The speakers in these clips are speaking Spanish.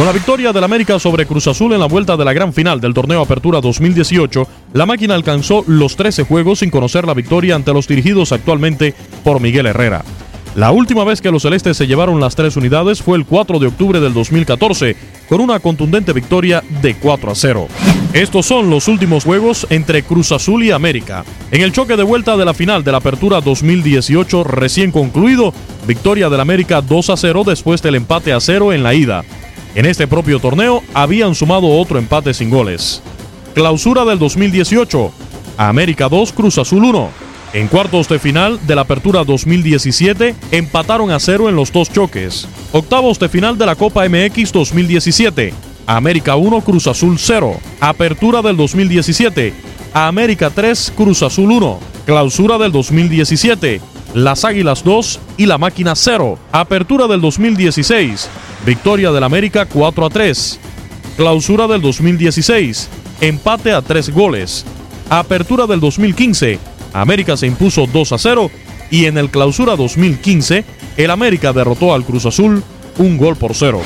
Con la victoria del América sobre Cruz Azul en la vuelta de la gran final del torneo Apertura 2018, la máquina alcanzó los 13 juegos sin conocer la victoria ante los dirigidos actualmente por Miguel Herrera. La última vez que los celestes se llevaron las tres unidades fue el 4 de octubre del 2014, con una contundente victoria de 4 a 0. Estos son los últimos juegos entre Cruz Azul y América. En el choque de vuelta de la final de la Apertura 2018 recién concluido, victoria del América 2 a 0 después del empate a 0 en la ida. En este propio torneo habían sumado otro empate sin goles. Clausura del 2018. América 2, Cruz Azul 1. En cuartos de final de la Apertura 2017 empataron a cero en los dos choques. Octavos de final de la Copa MX 2017. América 1, Cruz Azul 0. Apertura del 2017. América 3, Cruz Azul 1. Clausura del 2017. Las Águilas 2 y la Máquina 0. Apertura del 2016. Victoria del América 4 a 3. Clausura del 2016. Empate a 3 goles. Apertura del 2015. América se impuso 2 a 0. Y en el Clausura 2015, el América derrotó al Cruz Azul un gol por cero.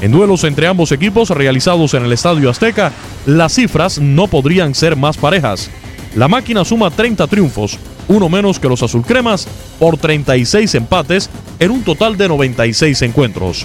En duelos entre ambos equipos realizados en el Estadio Azteca, las cifras no podrían ser más parejas. La máquina suma 30 triunfos, uno menos que los azulcremas, por 36 empates en un total de 96 encuentros.